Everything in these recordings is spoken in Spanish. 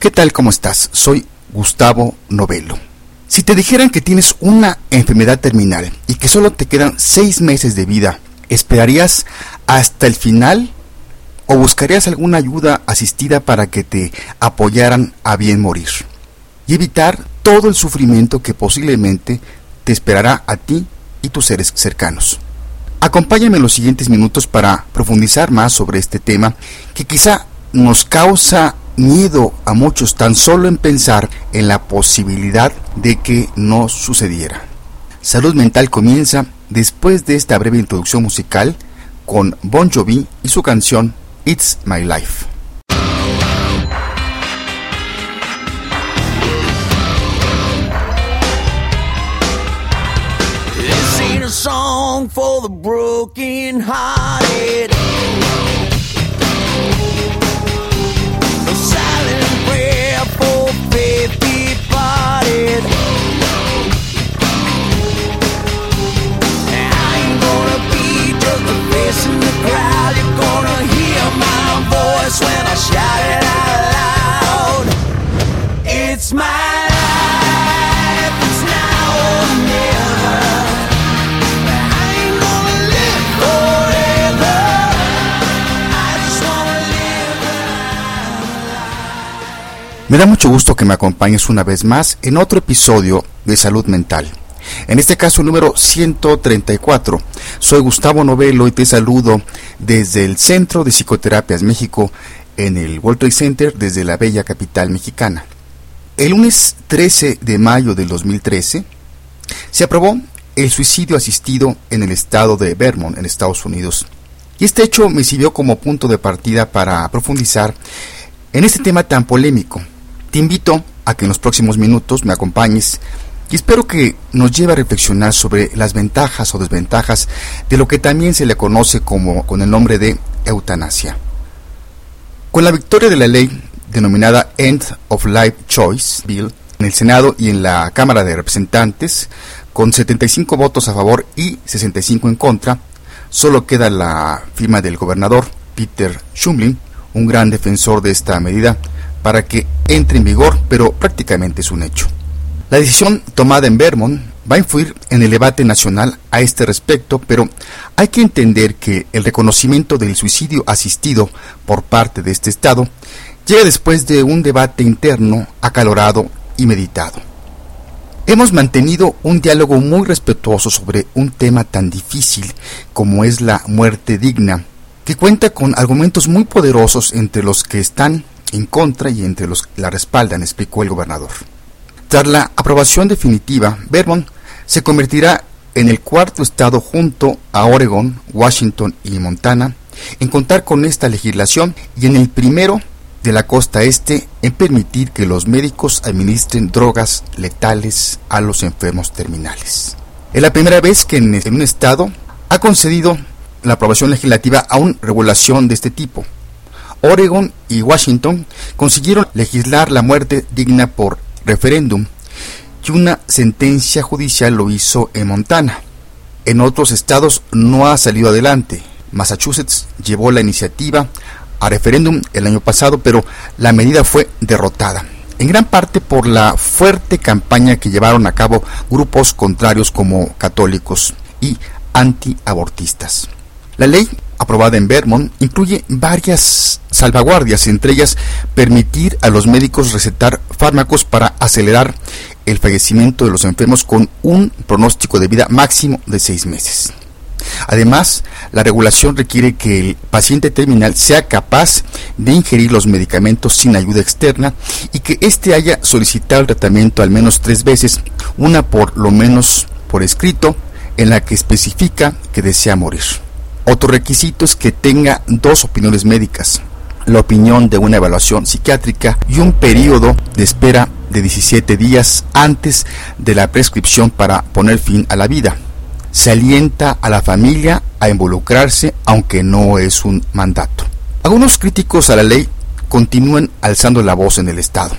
¿Qué tal? ¿Cómo estás? Soy Gustavo Novelo. Si te dijeran que tienes una enfermedad terminal y que solo te quedan seis meses de vida, ¿esperarías hasta el final o buscarías alguna ayuda asistida para que te apoyaran a bien morir y evitar todo el sufrimiento que posiblemente te esperará a ti y tus seres cercanos? Acompáñame en los siguientes minutos para profundizar más sobre este tema que quizá nos causa miedo a muchos tan solo en pensar en la posibilidad de que no sucediera. Salud Mental comienza después de esta breve introducción musical con Bon Jovi y su canción It's My Life. feel Me da mucho gusto que me acompañes una vez más en otro episodio de Salud Mental. En este caso número 134. Soy Gustavo Novelo y te saludo desde el Centro de Psicoterapias México en el World Trade Center desde la bella capital mexicana. El lunes 13 de mayo del 2013 se aprobó el suicidio asistido en el estado de Vermont, en Estados Unidos. Y este hecho me sirvió como punto de partida para profundizar en este tema tan polémico te invito a que en los próximos minutos me acompañes y espero que nos lleve a reflexionar sobre las ventajas o desventajas de lo que también se le conoce como con el nombre de eutanasia. Con la victoria de la ley denominada End of Life Choice Bill en el Senado y en la Cámara de Representantes, con 75 votos a favor y 65 en contra, solo queda la firma del gobernador Peter Shumlin, un gran defensor de esta medida, para que entre en vigor, pero prácticamente es un hecho. La decisión tomada en Vermont va a influir en el debate nacional a este respecto, pero hay que entender que el reconocimiento del suicidio asistido por parte de este Estado llega después de un debate interno acalorado y meditado. Hemos mantenido un diálogo muy respetuoso sobre un tema tan difícil como es la muerte digna, que cuenta con argumentos muy poderosos entre los que están en contra y entre los que la respaldan, explicó el gobernador. Tras la aprobación definitiva, Vermont se convertirá en el cuarto estado junto a Oregon, Washington y Montana en contar con esta legislación y en el primero de la costa este en permitir que los médicos administren drogas letales a los enfermos terminales. Es la primera vez que en un estado ha concedido la aprobación legislativa a una regulación de este tipo. Oregon y Washington consiguieron legislar la muerte digna por referéndum y una sentencia judicial lo hizo en Montana. En otros estados no ha salido adelante. Massachusetts llevó la iniciativa a referéndum el año pasado, pero la medida fue derrotada, en gran parte por la fuerte campaña que llevaron a cabo grupos contrarios como católicos y antiabortistas. La ley aprobada en Vermont, incluye varias salvaguardias, entre ellas permitir a los médicos recetar fármacos para acelerar el fallecimiento de los enfermos con un pronóstico de vida máximo de seis meses. Además, la regulación requiere que el paciente terminal sea capaz de ingerir los medicamentos sin ayuda externa y que éste haya solicitado el tratamiento al menos tres veces, una por lo menos por escrito, en la que especifica que desea morir. Otro requisito es que tenga dos opiniones médicas, la opinión de una evaluación psiquiátrica y un periodo de espera de 17 días antes de la prescripción para poner fin a la vida. Se alienta a la familia a involucrarse aunque no es un mandato. Algunos críticos a la ley continúan alzando la voz en el Estado.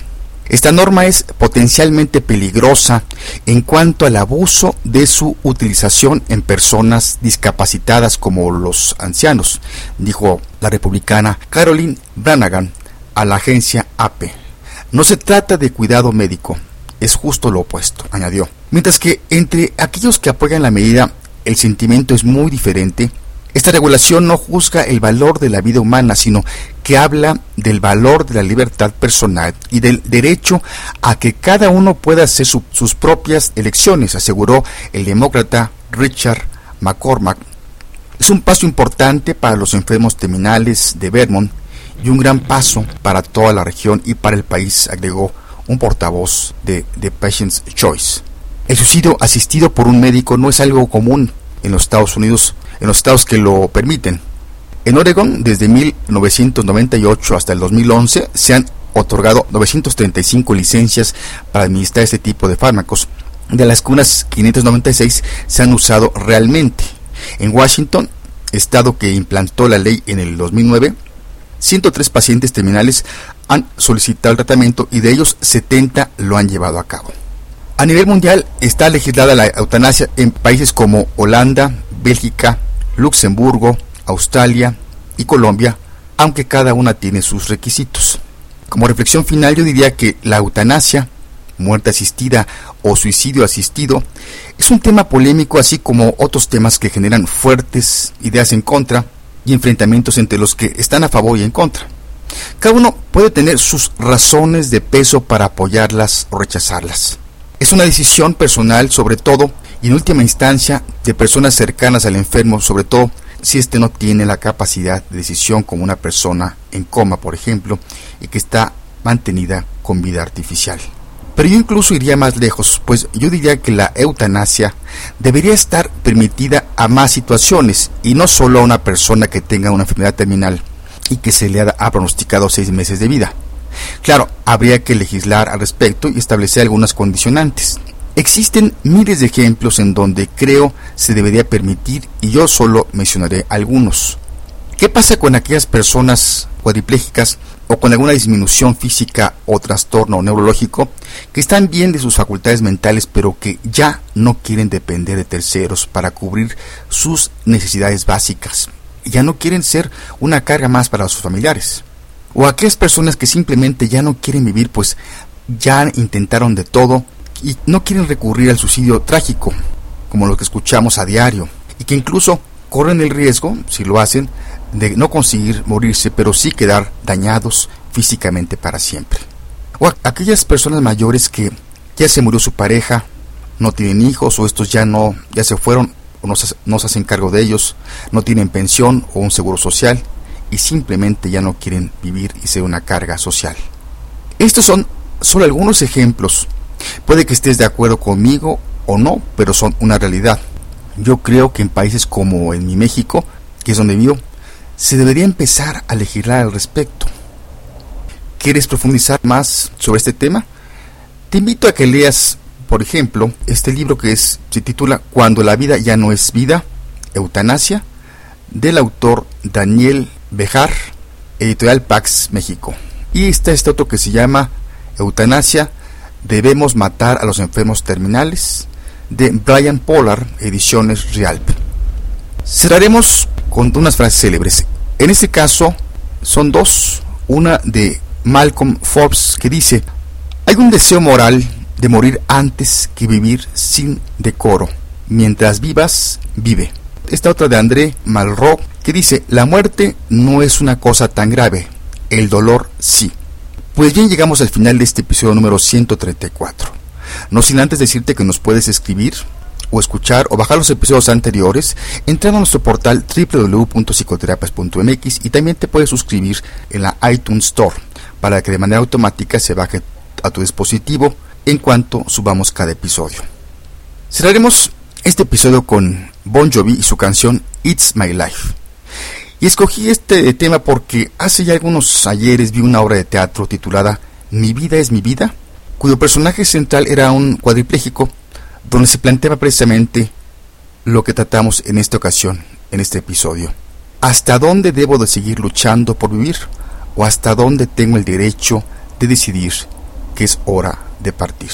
Esta norma es potencialmente peligrosa en cuanto al abuso de su utilización en personas discapacitadas como los ancianos, dijo la republicana Caroline Brannagan a la agencia AP. No se trata de cuidado médico, es justo lo opuesto, añadió. Mientras que entre aquellos que apoyan la medida el sentimiento es muy diferente, esta regulación no juzga el valor de la vida humana, sino que habla del valor de la libertad personal y del derecho a que cada uno pueda hacer sus propias elecciones, aseguró el demócrata Richard McCormack. Es un paso importante para los enfermos terminales de Vermont y un gran paso para toda la región y para el país, agregó un portavoz de The Patient's Choice. El suicidio asistido por un médico no es algo común en los Estados Unidos, en los estados que lo permiten. En Oregon, desde 1998 hasta el 2011, se han otorgado 935 licencias para administrar este tipo de fármacos, de las que unas 596 se han usado realmente. En Washington, estado que implantó la ley en el 2009, 103 pacientes terminales han solicitado el tratamiento y de ellos 70 lo han llevado a cabo. A nivel mundial está legislada la eutanasia en países como Holanda, Bélgica, Luxemburgo, Australia y Colombia, aunque cada una tiene sus requisitos. Como reflexión final yo diría que la eutanasia, muerte asistida o suicidio asistido, es un tema polémico así como otros temas que generan fuertes ideas en contra y enfrentamientos entre los que están a favor y en contra. Cada uno puede tener sus razones de peso para apoyarlas o rechazarlas. Es una decisión personal sobre todo y en última instancia de personas cercanas al enfermo, sobre todo si éste no tiene la capacidad de decisión como una persona en coma, por ejemplo, y que está mantenida con vida artificial. Pero yo incluso iría más lejos, pues yo diría que la eutanasia debería estar permitida a más situaciones y no solo a una persona que tenga una enfermedad terminal y que se le ha pronosticado seis meses de vida. Claro, habría que legislar al respecto y establecer algunas condicionantes. Existen miles de ejemplos en donde creo se debería permitir y yo solo mencionaré algunos. ¿Qué pasa con aquellas personas cuadriplégicas o con alguna disminución física o trastorno neurológico que están bien de sus facultades mentales pero que ya no quieren depender de terceros para cubrir sus necesidades básicas? Ya no quieren ser una carga más para sus familiares. O aquellas personas que simplemente ya no quieren vivir pues ya intentaron de todo y no quieren recurrir al suicidio trágico, como lo que escuchamos a diario, y que incluso corren el riesgo, si lo hacen, de no conseguir morirse, pero sí quedar dañados físicamente para siempre. O aquellas personas mayores que ya se murió su pareja, no tienen hijos o estos ya no ya se fueron o no se, no se hacen cargo de ellos, no tienen pensión o un seguro social y simplemente ya no quieren vivir y ser una carga social. Estos son solo algunos ejemplos Puede que estés de acuerdo conmigo o no, pero son una realidad. Yo creo que en países como en mi México, que es donde vivo, se debería empezar a legislar al respecto. ¿Quieres profundizar más sobre este tema? Te invito a que leas, por ejemplo, este libro que es, se titula Cuando la vida ya no es vida, Eutanasia, del autor Daniel Bejar, editorial Pax México. Y está este otro que se llama Eutanasia, Debemos matar a los enfermos terminales de Brian Pollard, Ediciones Rialp. Cerraremos con unas frases célebres. En este caso son dos. Una de Malcolm Forbes que dice, hay un deseo moral de morir antes que vivir sin decoro. Mientras vivas, vive. Esta otra de André Malraux que dice, la muerte no es una cosa tan grave, el dolor sí. Pues bien, llegamos al final de este episodio número 134. No sin antes decirte que nos puedes escribir o escuchar o bajar los episodios anteriores entrando a nuestro portal www.psicoterapias.mx y también te puedes suscribir en la iTunes Store para que de manera automática se baje a tu dispositivo en cuanto subamos cada episodio. Cerraremos este episodio con Bon Jovi y su canción It's My Life. Y escogí este tema porque hace ya algunos ayeres vi una obra de teatro titulada Mi vida es mi vida, cuyo personaje central era un cuadripléjico, donde se planteaba precisamente lo que tratamos en esta ocasión, en este episodio. ¿Hasta dónde debo de seguir luchando por vivir? ¿O hasta dónde tengo el derecho de decidir que es hora de partir?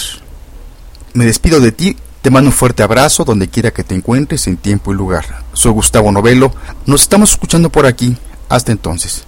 Me despido de ti te mando un fuerte abrazo donde quiera que te encuentres en tiempo y lugar. Soy Gustavo Novelo. Nos estamos escuchando por aquí. Hasta entonces.